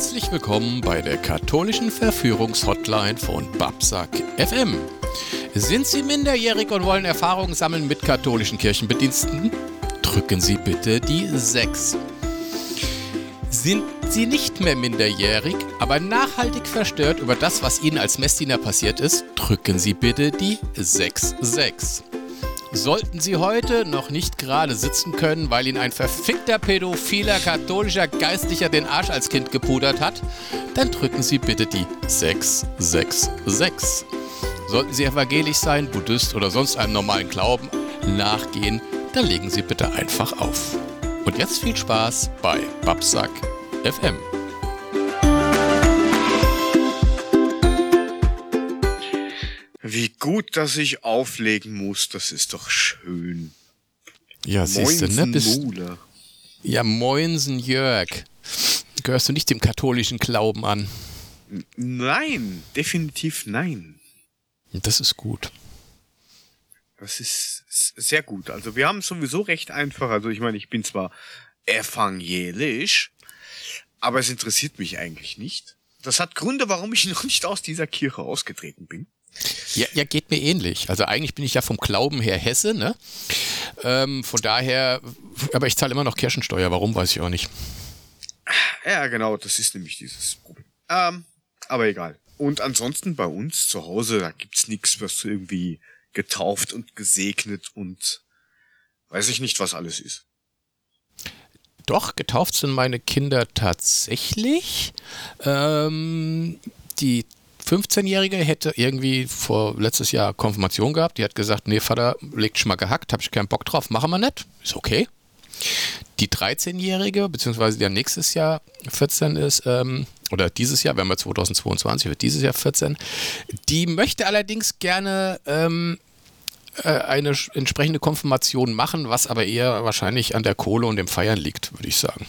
Herzlich willkommen bei der katholischen Verführungshotline von Babsack FM. Sind Sie minderjährig und wollen Erfahrungen sammeln mit katholischen Kirchenbediensteten? Drücken Sie bitte die 6. Sind Sie nicht mehr minderjährig, aber nachhaltig verstört über das, was Ihnen als Messdiener passiert ist? Drücken Sie bitte die 66. Sollten Sie heute noch nicht gerade sitzen können, weil Ihnen ein verfickter pädophiler katholischer Geistlicher den Arsch als Kind gepudert hat, dann drücken Sie bitte die 666. Sollten Sie evangelisch sein, Buddhist oder sonst einem normalen Glauben nachgehen, dann legen Sie bitte einfach auf. Und jetzt viel Spaß bei Babsack FM. Wie gut, dass ich auflegen muss, das ist doch schön. Ja, siehst du, ne? Bist, ja, Moinsen Jörg. Gehörst du nicht dem katholischen Glauben an? Nein, definitiv nein. Das ist gut. Das ist sehr gut. Also wir haben es sowieso recht einfach. Also ich meine, ich bin zwar evangelisch, aber es interessiert mich eigentlich nicht. Das hat Gründe, warum ich noch nicht aus dieser Kirche ausgetreten bin. Ja, ja, geht mir ähnlich. Also eigentlich bin ich ja vom Glauben her Hesse, ne? Ähm, von daher, aber ich zahle immer noch Kirchensteuer. Warum, weiß ich auch nicht. Ja, genau, das ist nämlich dieses Problem. Ähm, aber egal. Und ansonsten bei uns zu Hause, da gibt's nichts, was irgendwie getauft und gesegnet und weiß ich nicht, was alles ist. Doch, getauft sind meine Kinder tatsächlich. Ähm, die 15-Jährige hätte irgendwie vor letztes Jahr Konfirmation gehabt. Die hat gesagt, nee, Vater, legt schon mal gehackt, habe ich keinen Bock drauf, machen wir nicht. Ist okay. Die 13-Jährige, beziehungsweise ja nächstes Jahr 14 ist, ähm, oder dieses Jahr, wir haben ja 2022, wird dieses Jahr 14, die möchte allerdings gerne ähm, äh, eine entsprechende Konfirmation machen, was aber eher wahrscheinlich an der Kohle und dem Feiern liegt, würde ich sagen.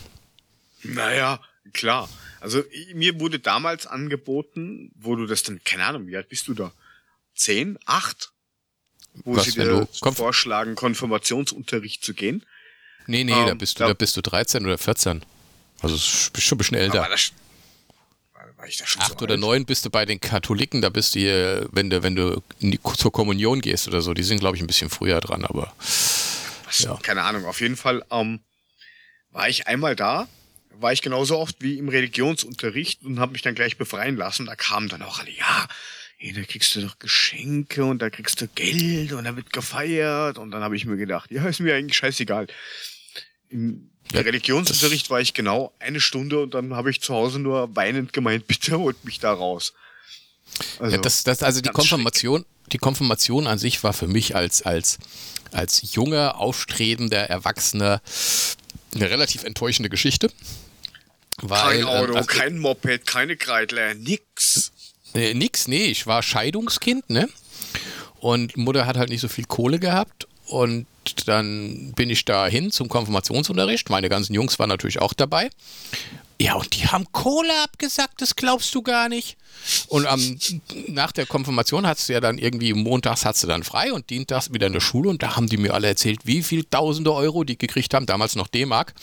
Naja, klar. Also mir wurde damals angeboten, wo du das dann, keine Ahnung, wie alt bist du da? Zehn? Acht? Wo Was, sie dir Konf- vorschlagen, Konfirmationsunterricht zu gehen. Nee, nee, da Ähm, bist du, da- da bist du 13 oder 14. Also bist schon ein bisschen älter. Da schon so Acht oder alt? neun bist du bei den Katholiken, da bist du, hier, wenn du, wenn du die, zur Kommunion gehst oder so, die sind, glaube ich, ein bisschen früher dran, aber Was, Ja. Keine Ahnung, auf jeden Fall ähm, war ich einmal da, war ich genauso oft wie im Religionsunterricht und habe mich dann gleich befreien lassen. Da kamen dann auch alle, ja, hey, da kriegst du doch Geschenke und da kriegst du Geld und da wird gefeiert. Und dann habe ich mir gedacht, ja, ist mir eigentlich scheißegal. Im Ja, Religionsunterricht war ich genau eine Stunde und dann habe ich zu Hause nur weinend gemeint, bitte holt mich da raus. Also, ja, das, das, also die Konfirmation, die Konfirmation an sich war für mich als, als, als junger, aufstrebender Erwachsener eine relativ enttäuschende Geschichte. Weil, kein Auto, ähm, also- kein Moped, keine Kreidler, nix. Äh, nix, nee, ich war Scheidungskind, ne? Und Mutter hat halt nicht so viel Kohle gehabt. Und dann bin ich da hin zum Konfirmationsunterricht. Meine ganzen Jungs waren natürlich auch dabei. Ja, und die haben Kohle abgesagt, das glaubst du gar nicht. Und am, nach der Konfirmation hast du ja dann irgendwie, montags hast du dann frei und dienstags wieder in der Schule. Und da haben die mir alle erzählt, wie viel tausende Euro die gekriegt haben, damals noch D-Mark.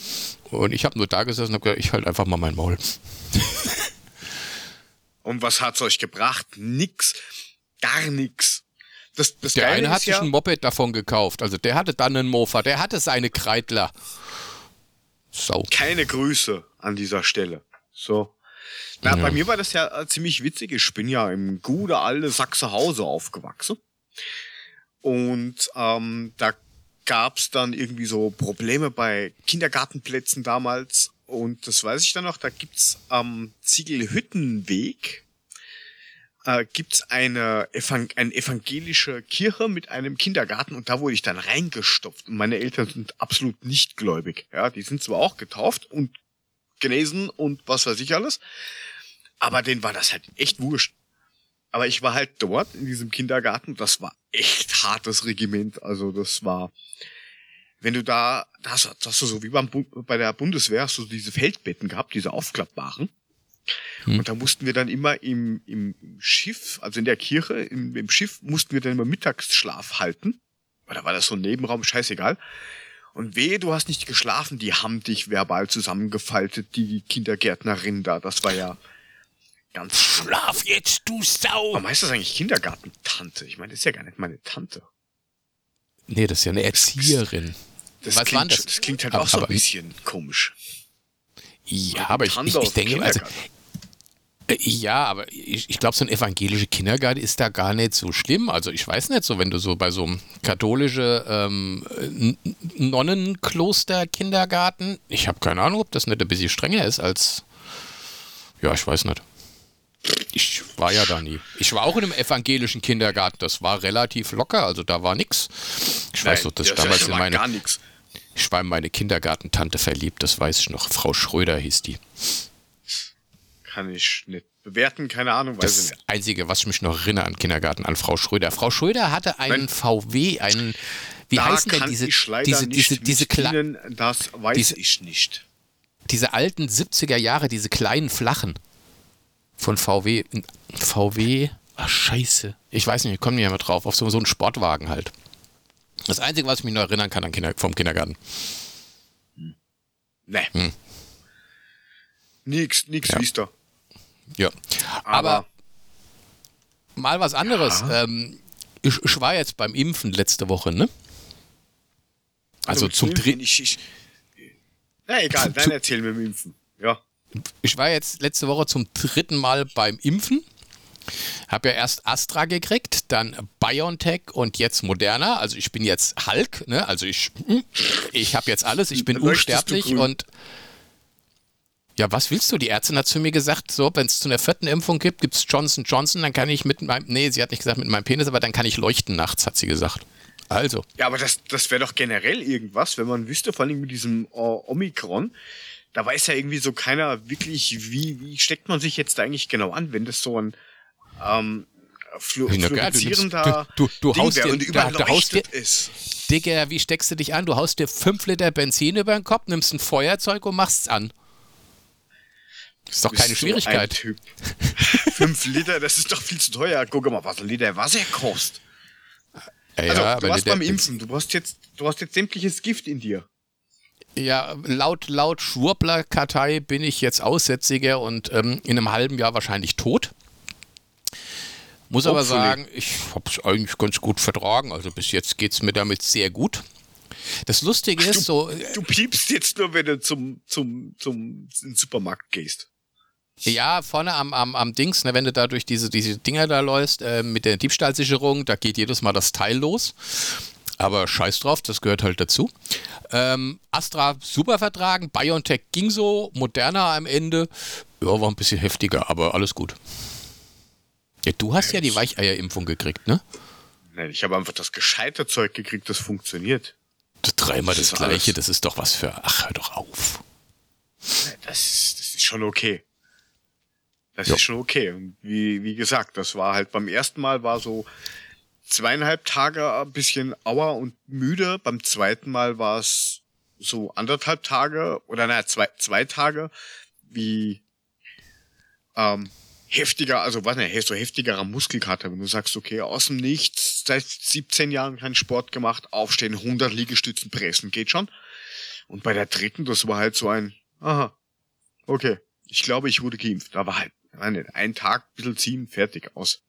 Und ich habe nur da gesessen und habe gesagt, ich halt einfach mal mein Maul. Und was hat's euch gebracht? Nix. Gar nix. Das, das Der Geile eine hat sich ja, ein Moped davon gekauft. Also der hatte dann einen Mofa, der hatte seine Kreidler. Sau. keine Grüße an dieser Stelle. So. Na, Ja. bei mir war das ja ziemlich witzig. Ich bin ja im gute alte Sachsenhause aufgewachsen. Und ähm, da gab's dann irgendwie so Probleme bei Kindergartenplätzen damals. Und das weiß ich dann noch, da gibt's am Ziegelhüttenweg äh, gibt's eine, Evang eine evangelische Kirche mit einem Kindergarten und da wurde ich dann reingestopft. Und meine Eltern sind absolut nicht gläubig. Ja, die sind zwar auch getauft und genesen und was weiß ich alles, aber denen war das halt echt wurscht. Aber ich war halt dort in diesem Kindergarten, das war echt hartes Regiment. Also das war, wenn du da, da hast, du- hast du so wie beim, bei der Bundeswehr, hast du diese Feldbetten gehabt, diese aufklappbaren. Hm. Und da mussten wir dann immer im, im Schiff, also in der Kirche, im, im Schiff mussten wir dann immer Mittagsschlaf halten. Oder war das so ein Nebenraum, scheißegal. Und wehe, du hast nicht geschlafen, die haben dich verbal zusammengefaltet, die Kindergärtnerin da. Das war ja ganz. Schlaf jetzt, du Sau! Warum heißt das eigentlich Kindergartentante? Ich meine, das ist ja gar nicht meine Tante. Nee, das ist ja eine Erzieherin. Das Was klingt, das? Das klingt halt Aber- auch so ein bisschen komisch. Ja, aber ich, ich, ich denke, also, ja, aber ich, ich glaube, so ein evangelischer Kindergarten ist da gar nicht so schlimm. Also ich weiß nicht so, wenn du so bei so einem katholischen ähm, Nonnenkloster-Kindergarten, ich habe keine Ahnung, ob das nicht ein bisschen strenger ist als, ja, ich weiß nicht. Ich war ja da nie. Ich war auch in einem evangelischen Kindergarten, das war relativ locker, also da war nix. Ich weiß doch, dass das damals in meine, gar nichts. ich war in meine Kindergartentante verliebt, das weiß ich noch. Frau Schröder hieß die. Kann ich nicht bewerten, keine Ahnung, weiß Das nicht. das Einzige, was ich mich noch erinnere an Kindergarten, an Frau Schröder. Frau Schröder hatte einen Nein. VW, einen, wie Da heißen denn diese, diese, nicht diese, diese, Ihnen, das weiß diese- ich nicht. diese alten 70er Jahre, diese kleinen flachen von VW. VW, ach scheiße. Ich weiß nicht, ich komme nicht mehr drauf, auf so, so einen Sportwagen halt. Das Einzige, was ich mich noch erinnern kann an Kinder, vom Kindergarten. Ne. Hm. Nix, nix Ja. da. Ja. Aber, Aber, mal was anderes. Ähm, ich, ich war jetzt beim Impfen letzte Woche, ne? Also mit zum dritten. Na egal, dann erzähl mir mit dem Impfen. Ja. ich war jetzt letzte Woche zum dritten Mal beim Impfen. Habe ja erst Astra gekriegt, dann BioNTech und jetzt Moderna. Also ich bin jetzt Hulk, ne? Also ich, ich habe jetzt alles. Ich bin Leuchtest unsterblich und ja, was willst du? Die Ärztin hat zu mir gesagt, so, wenn es zu einer vierten Impfung gibt, gibt es Johnson Johnson, dann kann ich mit meinem, nee, sie hat nicht gesagt mit meinem Penis, aber dann kann ich leuchten nachts, hat sie gesagt. Also, Ja, aber das, das wäre doch generell irgendwas, wenn man wüsste, vor allem mit diesem äh, Omikron, da weiß ja irgendwie so keiner wirklich, wie, wie steckt man sich jetzt da eigentlich genau an, wenn das so ein ähm, flu fluoreszierender du- du- du Ding haust dir- und überall du haust dir- ist. Digga, wie steckst du dich an? Du haust dir 5 Liter Benzin über den Kopf, nimmst ein Feuerzeug und machst's an. Ist doch keine so Schwierigkeit. Ein typ. Fünf Liter, das ist doch viel zu teuer. Guck mal, was ein Liter Wasser kostet. Ja, Also, ja, du warst beim Impfen, du hast jetzt, du hast jetzt sämtliches Gift in dir. Ja, laut, laut Schwurbler-Kartei bin ich jetzt Aussätziger und ähm, in einem halben Jahr wahrscheinlich tot. Muss aber sagen, ich habe es eigentlich ganz gut vertragen. Also bis jetzt geht es mir damit sehr gut. Das Lustige ist so, Du piepst jetzt nur, wenn du zum, zum, zum Supermarkt gehst. Ja, vorne am, am, am Dings, ne, wenn du da durch diese, diese Dinger da läufst, äh, mit der Diebstahlsicherung, da geht jedes Mal das Teil los. Aber scheiß drauf, das gehört halt dazu. Ähm, Astra super vertragen, BioNTech ging so, Moderna am Ende, ja, war ein bisschen heftiger, aber alles gut. Ja, du hast ja die Weicheierimpfung gekriegt, ne? Nein, ich habe einfach das gescheite Zeug gekriegt, das funktioniert. Dreimal das, Das gleiche, alles. das ist doch was für. Ach, hör doch auf. Das ist, das ist schon okay. Das Ja. ist schon okay. Und wie, wie gesagt, das war halt beim ersten Mal war so zweieinhalb Tage ein bisschen auer und müde. Beim zweiten Mal war es so anderthalb Tage oder naja, zwei, zwei Tage wie ähm, heftiger, also was ne, so heftigerer Muskelkater, wenn du sagst, okay, aus dem Nichts, seit 17 Jahren keinen Sport gemacht, aufstehen, 100 Liegestützen pressen, geht schon. Und bei der dritten, das war halt so ein, aha, okay, ich glaube, ich wurde geimpft. Da war halt, nicht, ein Tag, bisschen ziehen, fertig, aus.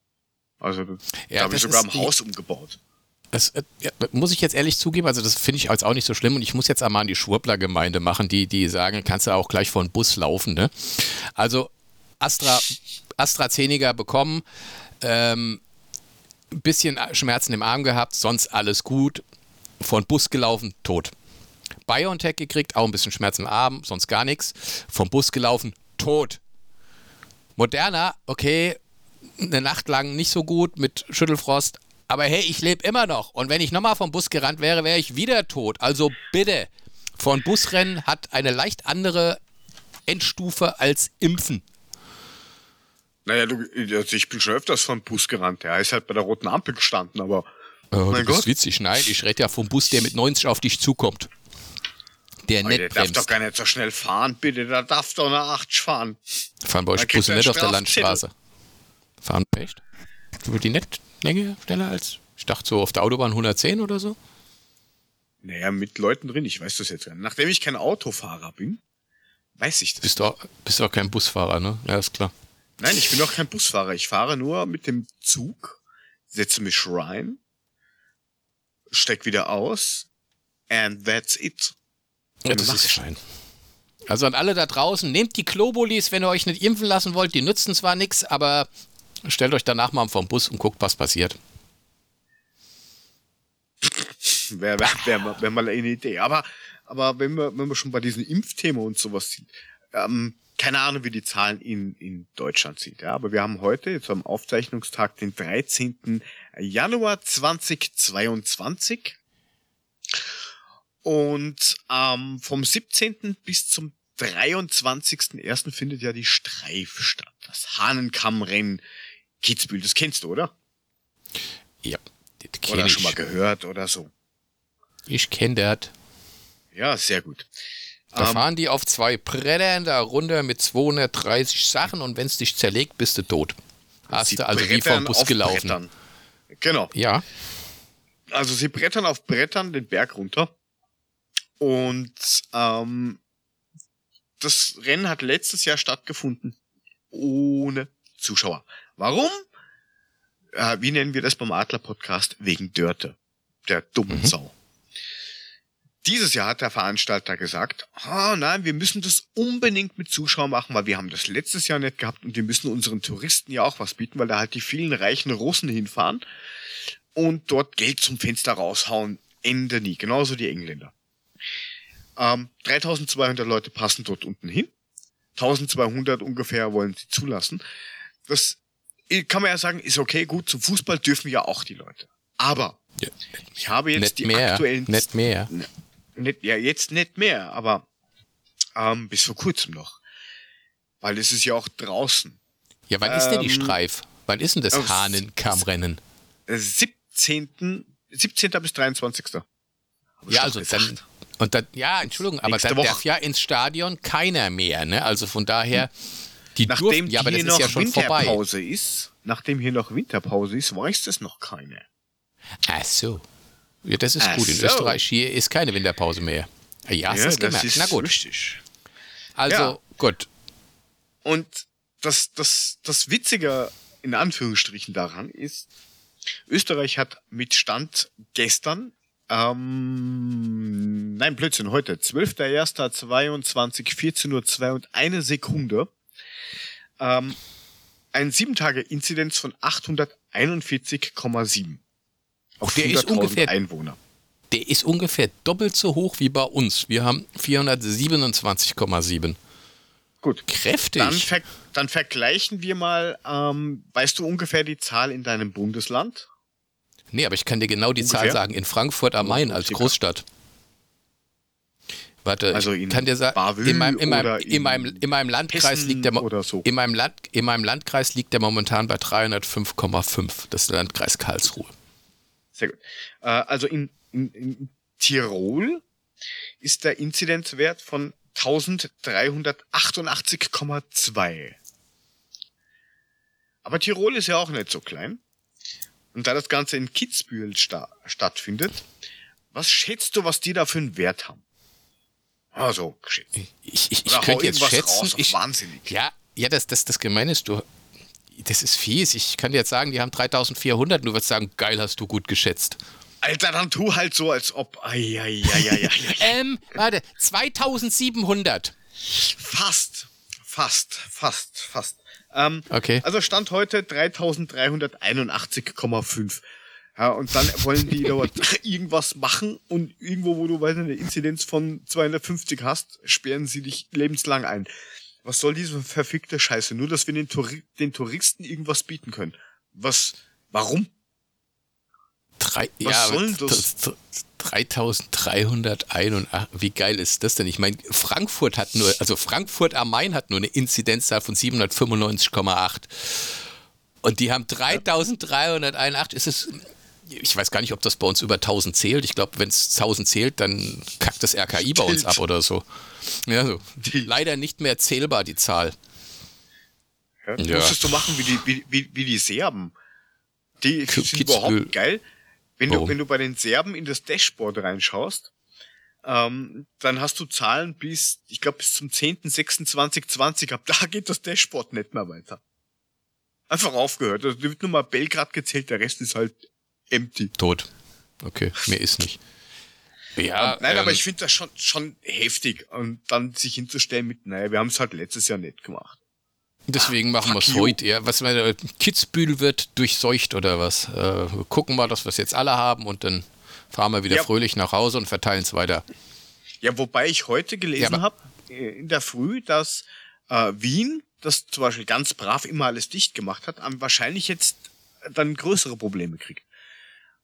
Also, da Ja, habe ich sogar im Haus umgebaut. Das äh, ja, muss ich jetzt ehrlich zugeben, also das finde ich als auch nicht so schlimm und ich muss jetzt einmal an die Schwurbler-Gemeinde machen, die, die sagen, kannst du auch gleich vor den Bus laufen, ne? Also Astra, AstraZeneca bekommen, ähm, ein bisschen Schmerzen im Arm gehabt, sonst alles gut, vor den Bus gelaufen, tot. BioNTech gekriegt, auch ein bisschen Schmerzen im Arm, sonst gar nichts, vom Bus gelaufen, tot. Moderna, okay, eine Nacht lang nicht so gut mit Schüttelfrost, aber hey, ich lebe immer noch. Und wenn ich nochmal vom Bus gerannt wäre, wäre ich wieder tot. Also bitte, von Busrennen hat eine leicht andere Endstufe als Impfen. Naja, du, also ich bin schon öfters von Bus gerannt. Der ist halt bei der roten Ampel gestanden, aber Oh, Mein du bist Gott. witzig. Nein, ich rede ja vom Bus, der mit 90 auf dich zukommt. Der nicht der darf doch gar nicht so schnell fahren, bitte. Der darf doch eine 8 fahren. Fahren bei Da euch Busse nicht auf der. Landstraße. Fahren echt? Wird die nicht länger schneller als. Ich dachte so auf der Autobahn 110 oder so? Naja, mit Leuten drin, ich weiß das jetzt gar nicht. Nachdem ich kein Autofahrer bin, weiß ich das. Bist du auch, bist du auch kein Busfahrer, ne? Ja, ist klar. Nein, ich bin auch kein Busfahrer. Ich fahre nur mit dem Zug, setze mich rein, steig wieder aus, and that's it. Ja, das ist fein. Also an alle da draußen, nehmt die Klobolis, wenn ihr euch nicht impfen lassen wollt. Die nützen zwar nichts, aber stellt euch danach mal vom Bus und guckt, was passiert. Wäre wär, wär, wär mal eine Idee. Aber, aber wenn, wir, wenn wir schon bei diesem Impfthema und sowas sind, ähm, keine Ahnung, wie die Zahlen in, in Deutschland sind. Ja, aber wir haben heute, jetzt am Aufzeichnungstag, den 13. Januar 2022. Und ähm, vom 17. bis zum 23.01. findet ja die Streif statt. Das Hahnenkammrennen Kitzbühel. Das kennst du, oder? Ja. Das oder ich. schon mal gehört oder so. Ich kenne das. Ja, sehr gut. Da ähm, fahren die auf zwei Brettern da runter mit 230 Sachen und wenn es dich zerlegt, bist du tot. Hast du also wie vom Bus gelaufen. Brettern. Genau. Ja. Also sie brettern auf Brettern den Berg runter. Und ähm, das Rennen hat letztes Jahr stattgefunden. Ohne Zuschauer. Warum? Äh, wie nennen wir das beim Adler-Podcast? Wegen Dörte. Der dummen mhm. Sau. Dieses Jahr hat der Veranstalter gesagt, oh nein, wir müssen das unbedingt mit Zuschauern machen, weil wir haben das letztes Jahr nicht gehabt und wir müssen unseren Touristen ja auch was bieten, weil da halt die vielen reichen Russen hinfahren und dort Geld zum Fenster raushauen. Ende nie. Genauso die Engländer. Ähm, 3200 Leute passen dort unten hin. 1200 ungefähr wollen sie zulassen. Das kann man ja sagen, ist okay, gut, zum Fußball dürfen ja auch die Leute. Aber ja, ich habe jetzt die mehr, aktuellen... Nicht mehr. Nicht, ja, jetzt nicht mehr, aber ähm, bis vor kurzem noch. Weil es ist ja auch draußen. Ja, wann ähm, ist denn die ähm, Streif? Wann ist denn das Hahnenkammrennen? 17. 17. bis 23. Ja, also dann, und dann, ja, Entschuldigung, aber Woche. darf ja ins Stadion keiner mehr, ne? Also von daher, die nachdem durften, ja, aber das ist ja schon Winterpause vorbei. ist, nachdem hier noch Winterpause ist, weiß das noch keiner. Ach so. Ja, das ist Ach gut. In so. Österreich hier ist keine Winterpause mehr. Ja, hast ja, das gemerkt. Ist Na gut. Richtig. Also, ja. gut. Und das, das, das Witzige in Anführungsstrichen daran ist, Österreich hat mit Stand gestern ähm, nein, Blödsinn, heute. 12.01.22, 14.02 Uhr und eine Sekunde. Ähm, ein 7-Tage-Inzidenz von 841,7. Auch der ist ungefähr Einwohner. Der ist ungefähr doppelt so hoch wie bei uns. Wir haben 427,7. Gut. Kräftig. Dann, ver dann vergleichen wir mal, ähm, weißt du ungefähr die Zahl in deinem Bundesland? Nee, aber ich kann dir genau die Ungefähr? Zahl sagen. In Frankfurt am Main als Großstadt. Warte, also ich kann dir sagen, in meinem, in, meinem, in, meinem, in meinem Landkreis liegt der so. in, meinem Land, in meinem Landkreis liegt der momentan bei 305,5. Das ist der Landkreis Karlsruhe. Sehr gut. Äh, also in, in, in Tirol ist der Inzidenzwert von 1388,2. Aber Tirol ist ja auch nicht so klein. Und da das Ganze in Kitzbühel sta stattfindet, was schätzt du, was die da für einen Wert haben? Also, geschätzt. Ich, ich, ich könnte jetzt schätzen. Raus, ich, wahnsinnig. Ja, ja, das, das, das Gemeine ist, du, das ist fies. Ich kann dir jetzt sagen, die haben 3400 und du wirst sagen, geil, hast du gut geschätzt. Alter, dann tu halt so, als ob. Ai, ai, ai. ähm, warte, 2700. Fast, fast, fast, fast. Ähm, okay. Also Stand heute 3381,5. Ja, und dann wollen die dort irgendwas machen und irgendwo, wo du, weiß nicht, eine Inzidenz von 250 hast, sperren sie dich lebenslang ein. Was soll diese verfickte Scheiße? Nur, dass wir den, Touri den Touristen irgendwas bieten können. Was, warum? Drei, Was ja, soll das? 3381. Wie geil ist das denn? Ich meine, Frankfurt hat nur, also Frankfurt am Main hat nur eine Inzidenzzahl von 795,8. Und die haben 3381. Ist es, ich weiß gar nicht, ob das bei uns über 1000 zählt. Ich glaube, wenn es 1000 zählt, dann kackt das RKI bei uns ab oder so. Ja, so. Leider nicht mehr zählbar, die Zahl. Ja, ja. Musstest du machen wie die, wie, wie, wie die Serben. Die sind überhaupt geil Wenn du, wenn du bei den Serben in das Dashboard reinschaust, ähm, dann hast du Zahlen bis, ich glaube, bis zum 10.06.2020 ab. Da geht das Dashboard nicht mehr weiter. Einfach aufgehört. Also wird nur mal Belgrad gezählt, der Rest ist halt empty. Tot. Okay, mehr ist nicht. Ja, und, nein, ähm, aber ich finde das schon, schon heftig. Und dann sich hinzustellen mit, naja, wir haben es halt letztes Jahr nicht gemacht. Deswegen machen wir es heute. Ja, was meine Kitzbühel wird durchseucht oder was? Äh, gucken wir, dass wir es jetzt alle haben und dann fahren wir wieder ja. fröhlich nach Hause und verteilen es weiter. Ja, wobei ich heute gelesen ja, habe, äh, in der Früh, dass äh, Wien, das zum Beispiel ganz brav immer alles dicht gemacht hat, wahrscheinlich jetzt dann größere Probleme kriegt.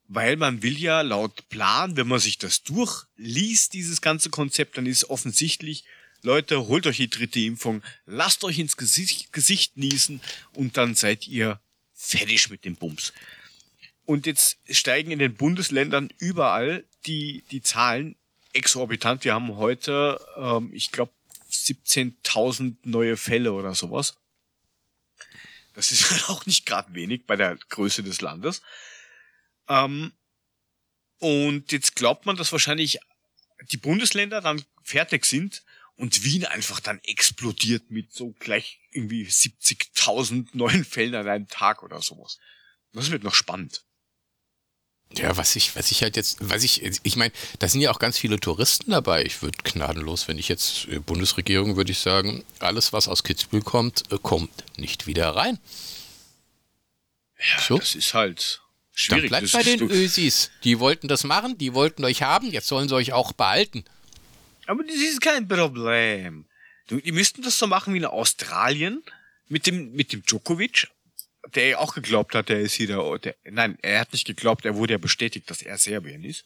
Weil man will ja laut Plan, wenn man sich das durchliest, dieses ganze Konzept, dann ist offensichtlich, Leute, holt euch die dritte Impfung, lasst euch ins Gesicht, Gesicht niesen und dann seid ihr fertig mit dem Bums. Und jetzt steigen in den Bundesländern überall die, die Zahlen exorbitant. Wir haben heute, ähm, ich glaube, 17.000 neue Fälle oder sowas. Das ist auch nicht gerade wenig bei der Größe des Landes. Ähm, und jetzt glaubt man, dass wahrscheinlich die Bundesländer dann fertig sind und Wien einfach dann explodiert mit so gleich irgendwie 70.000 neuen Fällen an einem Tag oder sowas. Das wird noch spannend. Ja, was ich, was ich halt jetzt, was ich, ich meine, da sind ja auch ganz viele Touristen dabei. Ich würde gnadenlos, wenn ich jetzt äh, Bundesregierung, würde ich sagen, alles, was aus Kitzbühel kommt, äh, kommt nicht wieder rein. Ja, so. das ist halt schwierig. Dann bleibt bei den Ösis. Die wollten das machen, die wollten euch haben, jetzt sollen sie euch auch behalten. Aber das ist kein Problem. Die müssten das so machen wie in Australien mit dem, mit dem Djokovic der auch geglaubt hat, der ist hier der, der, nein, er hat nicht geglaubt, er wurde ja bestätigt, dass er Serbien ist.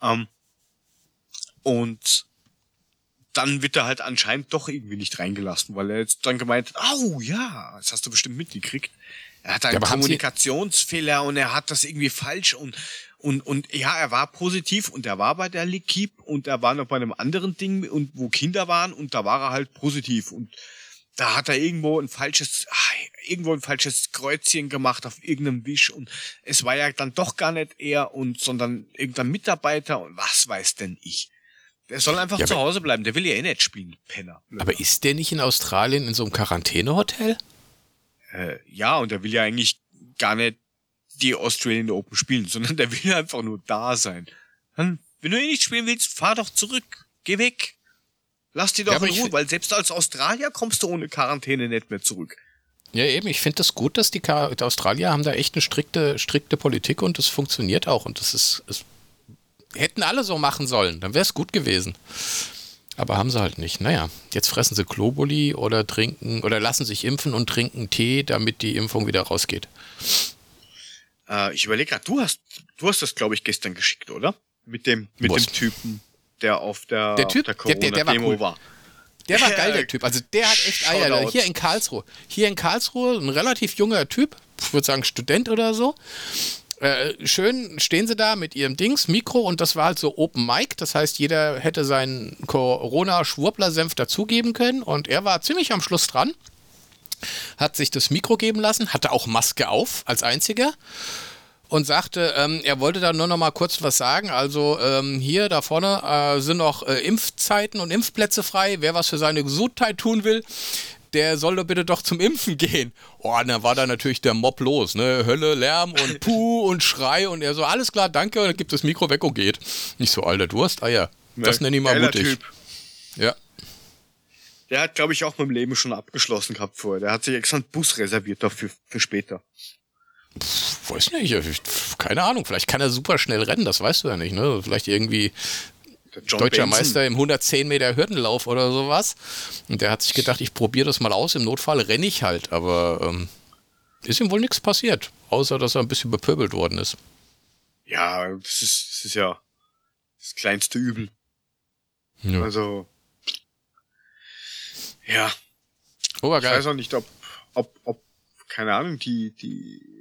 Ähm, und dann wird er halt anscheinend doch irgendwie nicht reingelassen, weil er jetzt dann gemeint hat, au ja, das hast du bestimmt mitgekriegt. Er hat einen ja, Kommunikationsfehler und er hat das irgendwie falsch und und und ja, er war positiv und er war bei der L'Equipe und er war noch bei einem anderen Ding und wo Kinder waren und da war er halt positiv und da hat er irgendwo ein falsches, ach, irgendwo ein falsches Kreuzchen gemacht auf irgendeinem Wisch und es war ja dann doch gar nicht er und, sondern irgendein Mitarbeiter und was weiß denn ich. Der soll einfach ja, zu Hause bleiben, der will ja eh nicht spielen, Penner. Aber ist der nicht in Australien in so einem Quarantänehotel? Äh, ja, und der will ja eigentlich gar nicht die Australian Open spielen, sondern der will einfach nur da sein. Dann, wenn du eh nicht spielen willst, fahr doch zurück. Geh weg. Lass die doch ja, in Ruhe, weil selbst als Australier kommst du ohne Quarantäne nicht mehr zurück. Ja, eben. Ich finde das gut, dass die, die, Australier haben da echt eine strikte, strikte Politik und das funktioniert auch. Und das ist, es hätten alle so machen sollen, dann wäre es gut gewesen. Aber haben sie halt nicht. Naja, jetzt fressen sie Globuli oder trinken oder lassen sich impfen und trinken Tee, damit die Impfung wieder rausgeht. Äh, ich überlege gerade, du hast, du hast das, glaube ich, gestern geschickt, oder? Mit dem, mit dem Typen der auf der, der, typ, der Corona-Demo war, cool. war. Der war geil, der Typ. Also der hat echt Eier. Hier in Karlsruhe. Hier in Karlsruhe, ein relativ junger Typ, ich würde sagen Student oder so. Äh, schön stehen sie da mit ihrem Dings, Mikro und das war halt so Open Mic. Das heißt, jeder hätte seinen Corona-Schwurbler-Senf dazugeben können und er war ziemlich am Schluss dran. Hat sich das Mikro geben lassen, hatte auch Maske auf als einziger und sagte, ähm, er wollte da nur noch mal kurz was sagen. Also ähm, hier da vorne äh, sind noch äh, Impfzeiten und Impfplätze frei. Wer was für seine Gesundheit tun will, der soll doch bitte doch zum Impfen gehen. Oh, und dann war da natürlich der Mob los, ne? Hölle, Lärm und Puh und Schrei und er so, alles klar, danke, und dann gibt das Mikro weg und geht. Nicht so, alter Durst, ah ja, das nenne ich mal mutig. Typ. Ja. Der hat, glaube ich, auch mit dem Leben schon abgeschlossen gehabt vorher. Der hat sich extra einen Bus reserviert dafür, für später. Pff, weiß nicht, keine Ahnung. Vielleicht kann er super schnell rennen, das weißt du ja nicht. Ne? Vielleicht irgendwie deutscher Benson. Meister im 110 Meter Hürdenlauf oder sowas. Und der hat sich gedacht, ich probiere das mal aus. Im Notfall renne ich halt. Aber ähm, ist ihm wohl nichts passiert, außer dass er ein bisschen bepöbelt worden ist. Ja, das ist, das ist ja das kleinste Übel. Ja. Also, ja. Oh, ich weiß auch nicht, ob, ob, ob, keine Ahnung, die, die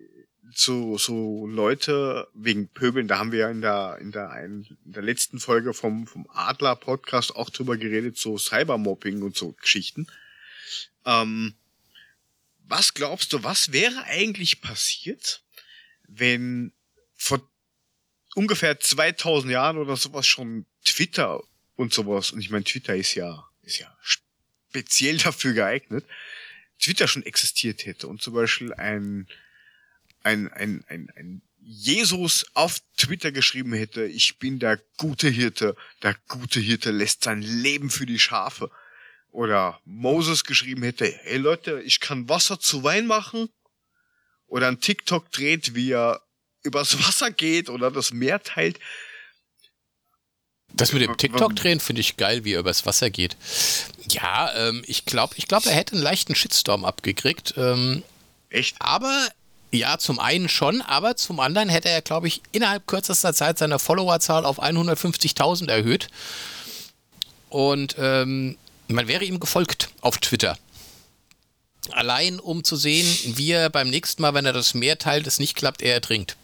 so, so Leute wegen Pöbeln, da haben wir ja in der, in der, in der letzten Folge vom, vom Adler Podcast auch drüber geredet, so Cybermobbing und so Geschichten. Ähm, was glaubst du, was wäre eigentlich passiert, wenn vor ungefähr 2000 Jahren oder sowas schon Twitter und sowas, und ich meine, Twitter ist ja, ist ja speziell dafür geeignet, Twitter schon existiert hätte und zum Beispiel ein, ein, ein, ein, ein Jesus auf Twitter geschrieben hätte, ich bin der gute Hirte, der gute Hirte lässt sein Leben für die Schafe. Oder Moses geschrieben hätte, hey Leute, ich kann Wasser zu Wein machen. Oder ein TikTok dreht, wie er übers Wasser geht oder das Meer teilt. Das mit dem TikTok-Drehen finde ich geil, wie er übers Wasser geht. Ja, ähm, ich glaube, ich glaub, er hätte einen leichten Shitstorm abgekriegt. Ähm, Echt? Aber ja, zum einen schon, aber zum anderen hätte er, glaube ich, innerhalb kürzester Zeit seine Followerzahl auf 150.000 erhöht. Und ähm, man wäre ihm gefolgt auf Twitter. Allein um zu sehen, wie er beim nächsten Mal, wenn er das Meer teilt, es nicht klappt, er ertrinkt.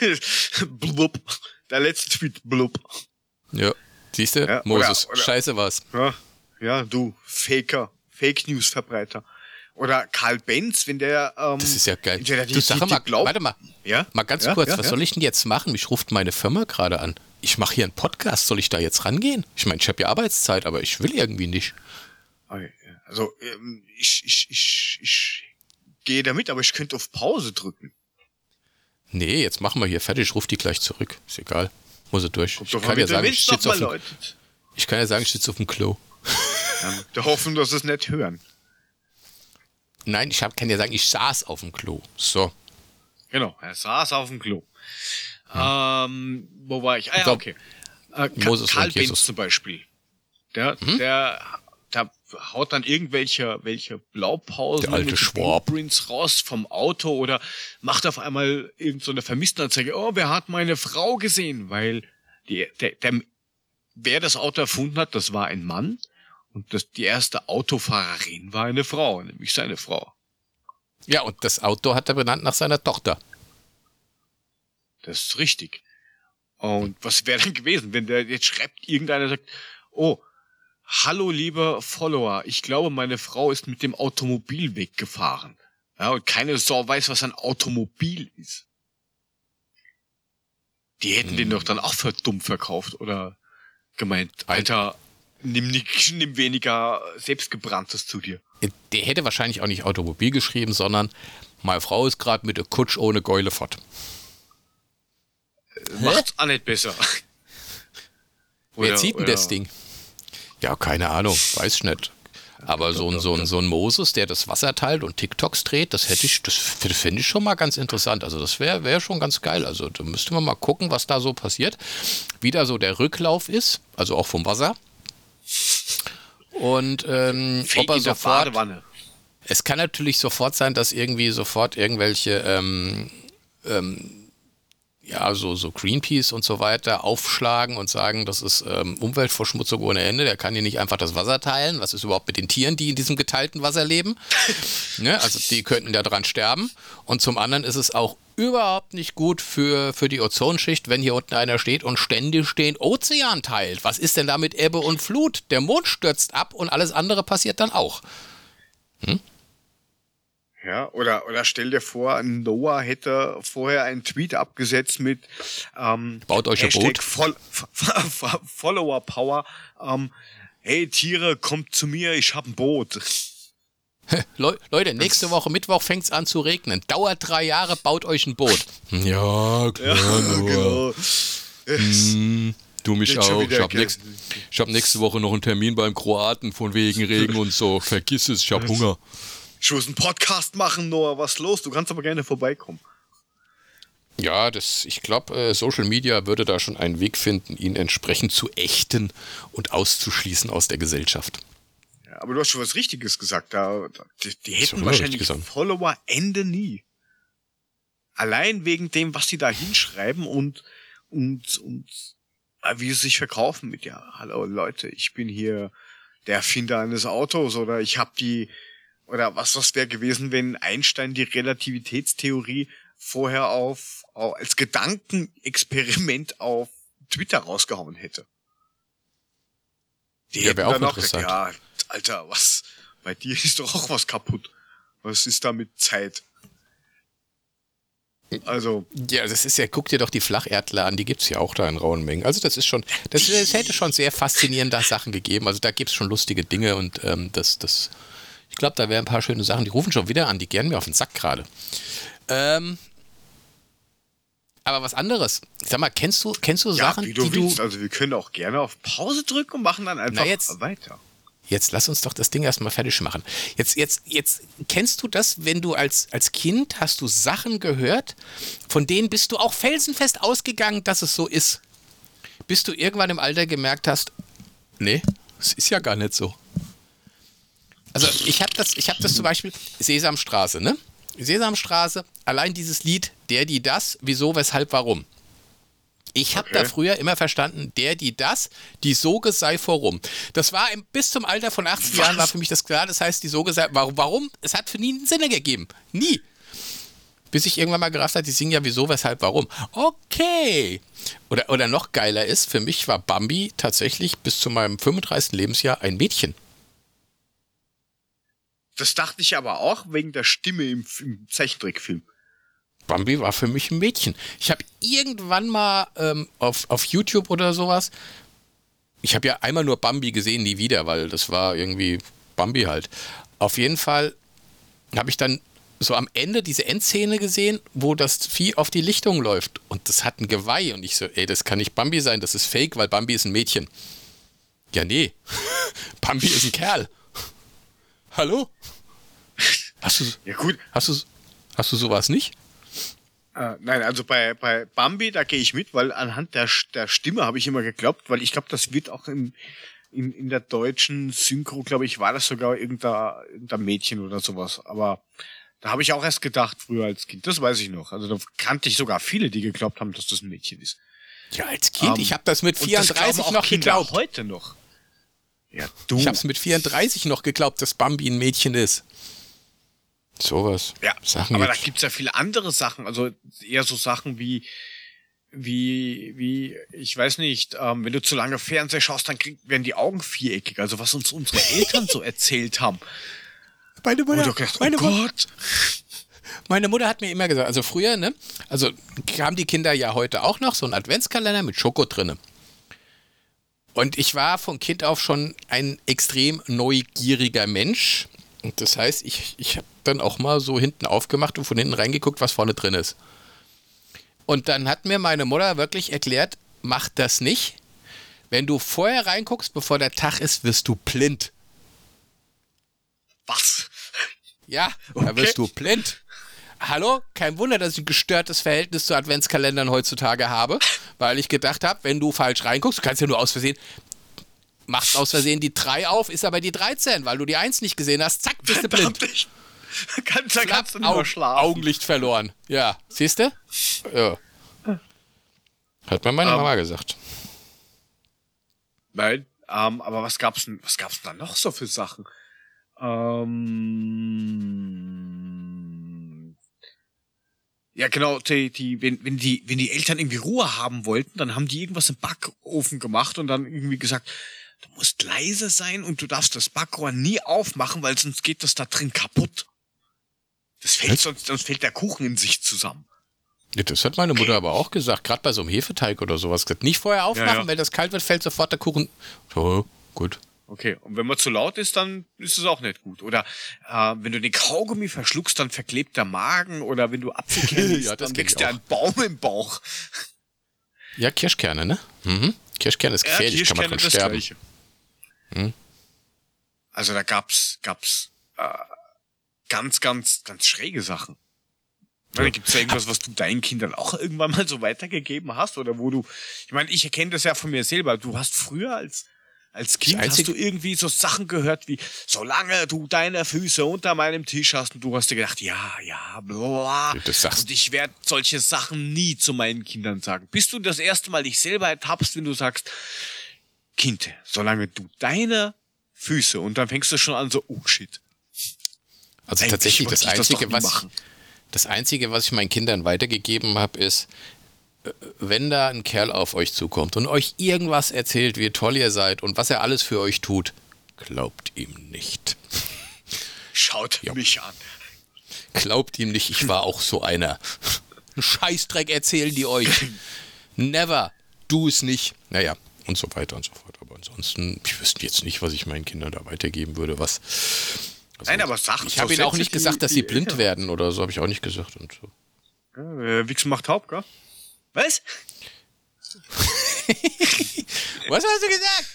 blub. Der letzte Tweet, blub. Ja, siehst du? Ja, Moses, oder- oder- scheiße was. Ja, ja, du, Faker, Fake News Verbreiter. Oder Karl Benz, wenn der, ähm, Das ist ja geil. entweder die, du sag die, mal, glaubt, warte mal, ja? mal ganz ja, kurz, ja, was soll ich denn jetzt machen? Mich ruft meine Firma gerade an. Ich mache hier einen Podcast, soll ich da jetzt rangehen? Ich meine, ich habe ja Arbeitszeit, aber ich will irgendwie nicht. Also, ähm, ich, ich, ich, ich gehe da mit, aber ich könnte auf Pause drücken. Nee, jetzt machen wir hier fertig, ich ruf die gleich zurück. Ist egal. Muss er durch. Kommt Ich kann, ja sagen, ich, sitze auf dem, ich kann ja sagen, ich sitze auf dem Klo. Ja, wir hoffen, dass sie es nicht hören. Nein, ich hab, kann ja sagen, ich saß auf dem Klo. So. Genau, er saß auf dem Klo. Ähm, wo war ich? Ah ja, okay. Äh, Moses Karl und Benz Jesus. zum Beispiel. Der, der, der haut dann irgendwelche welche Blaupausen Der alte Schwab. Blueprints raus vom Auto oder macht auf einmal irgend so eine Vermisstenanzeige. Oh, wer hat meine Frau gesehen? Weil die, der, der, wer das Auto erfunden hat, das war ein Mann. Und das, die erste Autofahrerin war eine Frau, nämlich seine Frau. Ja, und das Auto hat er benannt nach seiner Tochter. Das ist richtig. Und was wäre dann gewesen, wenn der jetzt schreibt, irgendeiner sagt, oh, hallo lieber Follower, ich glaube, meine Frau ist mit dem Automobil weggefahren. Ja, und keine Sau weiß, was ein Automobil ist. Die hätten Hm. den doch dann auch für dumm verkauft oder gemeint, Alter, nimm, nicht, nimm weniger selbstgebranntes zu dir. Der hätte wahrscheinlich auch nicht Automobil geschrieben, sondern meine Frau ist gerade mit der Kutsch ohne Geule fort. Macht's auch nicht besser. Wer Oder- zieht denn das Ding? Ja, keine Ahnung, weiß ich nicht. Aber so ein, so, ein, so ein Moses, der das Wasser teilt und TikToks dreht, das hätte ich, das finde ich schon mal ganz interessant. Also das wäre wär schon ganz geil. Also da müsste man mal gucken, was da so passiert. Wie da so der Rücklauf ist, also auch vom Wasser. Und ähm, ob er sofort, es kann natürlich sofort sein, dass irgendwie sofort irgendwelche ähm, ähm, ja, so, so Greenpeace und so weiter aufschlagen und sagen, das ist ähm, Umweltverschmutzung ohne Ende, der kann hier nicht einfach das Wasser teilen. Was ist überhaupt mit den Tieren, die in diesem geteilten Wasser leben? ne? Also die könnten da dran sterben. Und zum anderen ist es auch überhaupt nicht gut für, für die Ozonschicht, wenn hier unten einer steht und ständig den Ozean teilt. Was ist denn da mit Ebbe und Flut? Der Mond stürzt ab und alles andere passiert dann auch. Ja, oder, oder stell dir vor, Noah hätte vorher einen Tweet abgesetzt mit ähm, Baut euch ein Boot. Fol Fo- Follower Power. Ähm, hey Tiere, kommt zu mir, ich hab ein Boot. Le Leute, nächste Woche Mittwoch fängt's an zu regnen. Dauert drei Jahre, baut euch ein Boot. Ja, klar, genau. Hm, du mich schon auch. Ich habe ge- nächst, ich hab nächste Woche noch einen Termin beim Kroaten von wegen Regen und so. Vergiss es, ich habe Hunger. Ich muss einen Podcast machen, Noah, was ist los? Du kannst aber gerne vorbeikommen. Ja, das, ich glaube, äh, Social Media würde da schon einen Weg finden, ihn entsprechend zu ächten und auszuschließen aus der Gesellschaft. Ja, aber du hast schon was Richtiges gesagt. Da, da, die, die hätten wahrscheinlich. Follower Ende nie. Allein wegen dem, was sie da hinschreiben und, und, und äh, wie sie sich verkaufen mit, ja, hallo Leute, ich bin hier der Erfinder eines Autos oder ich habe die, oder was, was wäre gewesen, wenn Einstein die Relativitätstheorie vorher auf, auf als Gedankenexperiment auf Twitter rausgehauen hätte. Die Ja, hätten wär auch interessant. gesagt, ja, Alter, was, bei dir ist doch auch was kaputt. Was ist da mit Zeit? Also. Ja, das ist ja, guck dir doch die Flacherdler an, die gibt es ja auch da in rauen Mengen. Also das ist schon, das, das hätte schon sehr faszinierende Sachen gegeben. Also da gibt es schon lustige Dinge und ähm, das, das, ich glaube, da wären ein paar schöne Sachen. Die rufen schon wieder an, die gern mir auf den Sack gerade. Ähm, aber was anderes. Ich sag mal, kennst du, kennst du Ja, Sachen, wie du die willst. du. Also wir können auch gerne auf Pause drücken und machen dann einfach jetzt- weiter. Jetzt lass uns doch das Ding erstmal fertig machen. Jetzt, jetzt, jetzt kennst du das, wenn du als, als Kind hast du Sachen gehört, von denen bist du auch felsenfest ausgegangen, dass es so ist. Bis du irgendwann im Alter gemerkt hast, nee, es ist ja gar nicht so. Also ich habe das, ich habe das zum Beispiel Sesamstraße, ne? Sesamstraße, allein dieses Lied, der, die, das, wieso, weshalb, warum. Ich habe Okay. da früher immer verstanden, der, die, das, die Soge sei vorum. Das war im, bis zum Alter von 18 Was? Jahren war für mich das klar. Das heißt, die Soge sei, warum, warum? Es hat für nie einen Sinn gegeben. Nie. Bis ich irgendwann mal gerafft habe, die singen ja wieso, weshalb, warum. Okay. Oder, oder noch geiler ist, für mich war Bambi tatsächlich bis zu meinem 35. Lebensjahr ein Mädchen. Das dachte ich aber auch wegen der Stimme im, im Zeichentrickfilm. Bambi war für mich ein Mädchen. Ich habe irgendwann mal ähm, auf, auf YouTube oder sowas, ich habe ja einmal nur Bambi gesehen, nie wieder, weil das war irgendwie Bambi halt. Auf jeden Fall habe ich dann so am Ende diese Endszene gesehen, wo das Vieh auf die Lichtung läuft und das hat ein Geweih und ich so, ey, das kann nicht Bambi sein, das ist fake, weil Bambi ist ein Mädchen. Ja, nee. Bambi ist ein Kerl. Hallo? Hast du, Ja gut, hast du, hast du sowas nicht? Äh, nein, also bei, bei Bambi, da gehe ich mit, weil anhand der, der Stimme habe ich immer geglaubt, weil ich glaube, das wird auch im, in, in der deutschen Synchro, glaube ich, war das sogar irgendein, irgendein Mädchen oder sowas. Aber da habe ich auch erst gedacht, früher als Kind, das weiß ich noch. Also da kannte ich sogar viele, die geglaubt haben, dass das ein Mädchen ist. Ja, als Kind. Ähm, ich habe das mit und das 34 glauben auch noch Kinder geglaubt. heute noch. Ja, du. Ich habe es mit 34 noch geglaubt, dass Bambi ein Mädchen ist. Sowas. Ja, Sachen aber da gibt's. gibt's ja viele andere Sachen, also eher so Sachen wie, wie, wie, ich weiß nicht, ähm, wenn du zu lange Fernseher schaust, dann krieg, werden die Augen viereckig, also was uns unsere Eltern so erzählt haben. meine, Und Mutter, du gedacht, meine, oh Gott. meine Mutter hat mir immer gesagt, also früher, ne, also haben die Kinder ja heute auch noch so einen Adventskalender mit Schoko drinne. Und ich war von Kind auf schon ein extrem neugieriger Mensch. Und das heißt, ich, ich habe dann auch mal so hinten aufgemacht und von hinten reingeguckt, was vorne drin ist. Und dann hat mir meine Mutter wirklich erklärt, mach das nicht. Wenn du vorher reinguckst, bevor der Tag ist, wirst du blind. Was? Ja, da Okay. wirst du blind. Hallo? Kein Wunder, dass ich ein gestörtes Verhältnis zu Adventskalendern heutzutage habe, weil ich gedacht habe, wenn du falsch reinguckst, du kannst ja nur aus Versehen, machst aus Versehen die 3 auf, ist aber die 13, weil du die 1 nicht gesehen hast, zack, bist du blind. Ich, kannst, da kannst du nicht Au schlafen. Augenlicht verloren. Ja, siehst du? Ja. Hat mir meine Ähm. Mama gesagt. Nein, ähm, aber was gab's denn, was gab's denn da noch so für Sachen? Ähm, ja, genau, die, die, wenn, wenn die, wenn die Eltern irgendwie Ruhe haben wollten, dann haben die irgendwas im Backofen gemacht und dann irgendwie gesagt, du musst leise sein und du darfst das Backrohr nie aufmachen, weil sonst geht das da drin kaputt. Das fällt Was? sonst, sonst fällt der Kuchen in sich zusammen. Ja, das hat meine Mutter aber auch gesagt, gerade bei so einem Hefeteig oder sowas. Nicht vorher aufmachen, Ja, ja. wenn das kalt wird, fällt sofort der Kuchen. So, gut. Okay, und wenn man zu laut ist, dann ist es auch nicht gut. Oder äh, wenn du den Kaugummi verschluckst, dann verklebt der Magen. Oder wenn du Apfelkerne isst, Ja, dann wächst dir ein Baum im Bauch. Ja, Kirschkerne, ne? Mhm. Kirschkerne ist gefährlich, kann man dran sterben. Hm? Also da gab's, gab's äh, ganz, ganz, ganz schräge Sachen. Ja. Ja. Gibt es da irgendwas, was du deinen Kindern auch irgendwann mal so weitergegeben hast? Oder wo du, ich meine, ich erkenne das ja von mir selber. Du hast früher als, als Kind hast du irgendwie so Sachen gehört wie, solange du deine Füße unter meinem Tisch hast und du hast dir gedacht, ja, ja, bla. Das sagst- Und ich werde solche Sachen nie zu meinen Kindern sagen. Bis du das erste Mal dich selber ertappst, wenn du sagst, Kind, solange du deine Füße und dann fängst du schon an so, oh shit. Also Eigentlich tatsächlich das das Einzige, nie was machen. das Einzige, was ich meinen Kindern weitergegeben habe, ist, wenn da ein Kerl auf euch zukommt und euch irgendwas erzählt, wie toll ihr seid und was er alles für euch tut, glaubt ihm nicht. Schaut mich an. Glaubt ihm nicht, ich war auch so einer. Ein Scheißdreck erzählen die euch. Never. Du es nicht. Naja, und so weiter und so fort. Aber ansonsten, ich wüsste jetzt nicht, was ich meinen Kindern da weitergeben würde, was. Also, Nein, aber Sachen. Ich habe ihnen auch nicht gesagt, dass sie blind Eltern. werden oder so, habe ich auch nicht gesagt. Und so. Ja, Wichsen macht Haupt, gell? Was? Was hast du gesagt?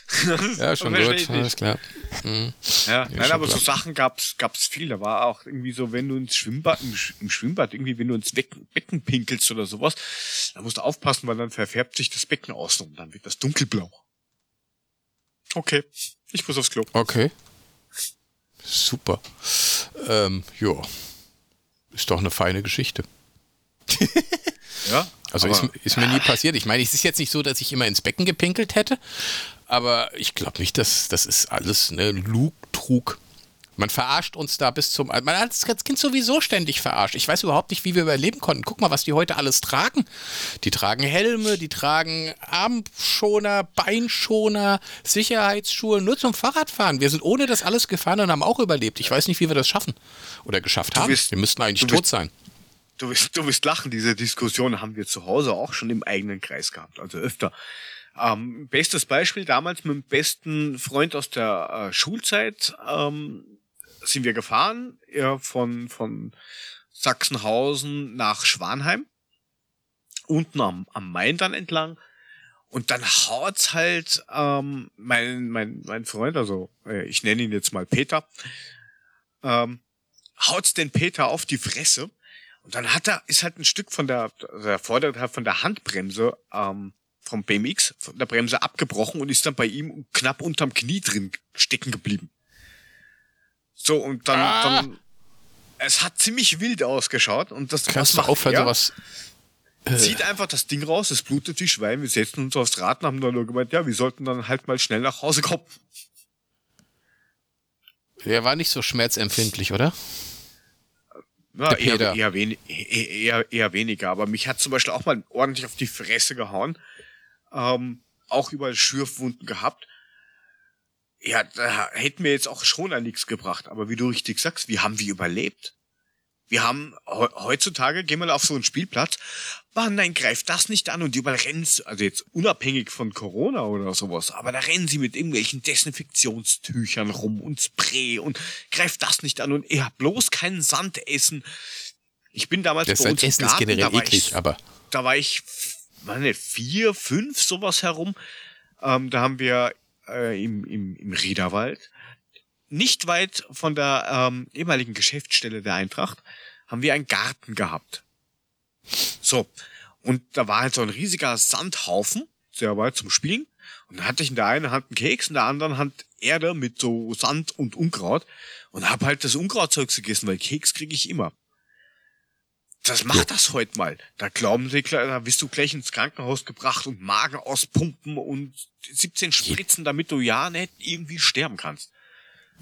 ja, schon gut, alles klar. Mhm. Ja, ja, nein, aber klar. so Sachen gab's, gab's viel. Da war auch irgendwie so, wenn du ins Schwimmbad, im, im Schwimmbad irgendwie, wenn du ins Becken, Becken pinkelst oder sowas, da musst du aufpassen, weil dann verfärbt sich das Becken außen und dann wird das dunkelblau. Okay, ich muss aufs Klo. Okay. Super. Ähm, ja. Ist doch eine feine Geschichte. ja. Also ist, ist, mir nie passiert. Ich meine, es ist jetzt nicht so, dass ich immer ins Becken gepinkelt hätte, aber ich glaube nicht, dass das ist alles ne Lug, Trug. Man verarscht uns da bis zum. Man hat das Kind sowieso ständig verarscht. Ich weiß überhaupt nicht, wie wir überleben konnten. Guck mal, was die heute alles tragen. Die tragen Helme, die tragen Armschoner, Beinschoner, Sicherheitsschuhe, nur zum Fahrradfahren. Wir sind ohne das alles gefahren und haben auch überlebt. Ich weiß nicht, wie wir das schaffen oder geschafft haben. Bist, wir müssten eigentlich tot sein. Du wirst, du wirst lachen, diese Diskussion haben wir zu Hause auch schon im eigenen Kreis gehabt, also öfter. Ähm, bestes Beispiel, damals mit dem besten Freund aus der äh, Schulzeit ähm, sind wir gefahren, ja, von, von Sachsenhausen nach Schwanheim, unten am, am Main dann entlang. Und dann haut's halt ähm, mein, mein, mein Freund, also äh, ich nenne ihn jetzt mal Peter, ähm, haut's den Peter auf die Fresse und dann hat er, ist halt ein Stück von der, der Vorderteil von der Handbremse, ähm, vom BMX, von der Bremse abgebrochen und ist dann bei ihm knapp unterm Knie drin stecken geblieben. So, und dann, ah. dann, es hat ziemlich wild ausgeschaut und das, Kannst was macht aufhören, er? sowas äh. zieht einfach das Ding raus, es blutet wie Schwein, wir setzen uns aufs Rad und haben dann nur gemeint, ja, wir sollten dann halt mal schnell nach Hause kommen. Der war nicht so schmerzempfindlich, oder? Ja, eher, eher, wenig, eher, eher weniger. Aber mich hat zum Beispiel auch mal ordentlich auf die Fresse gehauen. Ähm, auch überall Schürfwunden gehabt. Ja, da hätten mir jetzt auch schon an nichts gebracht. Aber wie du richtig sagst, wie haben wir überlebt? Wir haben heutzutage, gehen wir auf so einen Spielplatz, Mann, nein, greift das nicht an und überall rennen sie, also jetzt unabhängig von Corona oder sowas, aber da rennen sie mit irgendwelchen Desinfektionstüchern rum und Spray und greift das nicht an und ihr habt bloß keinen Sand essen. Ich bin damals das bei uns Essen Garten, ist generell eklig, ich, aber da war ich, meine vier, fünf sowas herum. Ähm, da haben wir äh, im, im, im Riederwald nicht weit von der ähm, ehemaligen Geschäftsstelle der Eintracht haben wir einen Garten gehabt. So. Und da war halt so ein riesiger Sandhaufen, sehr weit zum Spielen. Und dann hatte ich in der einen Hand einen Keks, in der anderen Hand Erde mit so Sand und Unkraut. Und hab halt das Unkrautzeug gegessen, weil Keks kriege ich immer. Das macht das heute mal. Da glauben sie, da bist du gleich ins Krankenhaus gebracht und Magen auspumpen und 17 Spritzen, damit du ja nicht irgendwie sterben kannst.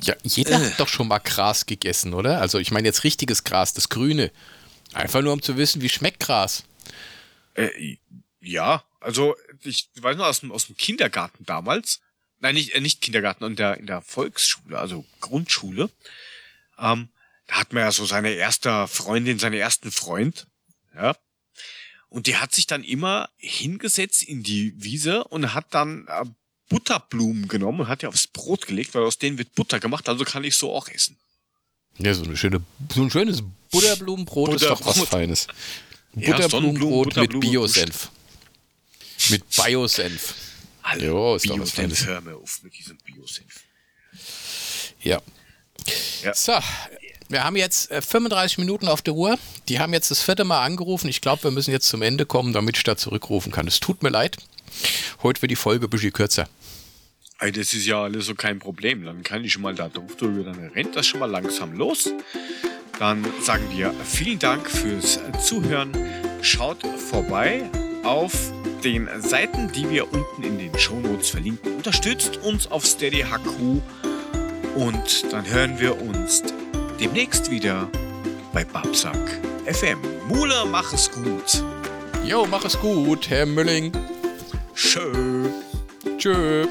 Ja, jeder äh. hat doch schon mal Gras gegessen, oder? Also ich meine jetzt richtiges Gras, das Grüne. Einfach nur um zu wissen, wie schmeckt Gras. Äh, ja, also ich weiß noch aus dem, aus dem Kindergarten damals. Nein, nicht, äh, nicht Kindergarten, in der, in der Volksschule, also Grundschule. Ähm, da hat man ja so seine erste Freundin, seinen ersten Freund. Ja. Und die hat sich dann immer hingesetzt in die Wiese und hat dann äh, Butterblumen genommen und hat die aufs Brot gelegt, weil aus denen wird Butter gemacht, also kann ich so auch essen. Ja, so, eine schöne, so ein schönes Butterblumenbrot Butter ist doch was Feines. Butterblumenbrot ja, mit Biosenf. Mit Biosenf. Jo, ist doch was Feines. Hör mir auf mit diesem Biosenf. Ja. ja. So, wir haben jetzt 35 äh, Minuten auf der Uhr. Die haben jetzt das vierte Mal angerufen. Ich glaube, wir müssen jetzt zum Ende kommen, damit ich da zurückrufen kann. Es tut mir leid. Heute wird die Folge ein bisschen kürzer. Ey, das ist ja alles so kein Problem. Dann kann ich schon mal da drauf drüber, dann rennt das schon mal langsam los. Dann sagen wir vielen Dank fürs Zuhören. Schaut vorbei auf den Seiten, die wir unten in den Shownotes verlinken. Unterstützt uns auf Steady HQ und dann hören wir uns demnächst wieder bei Babsack FM. Mula, mach es gut. Jo, mach es gut, Herr Mülling. Tschö. Tschö.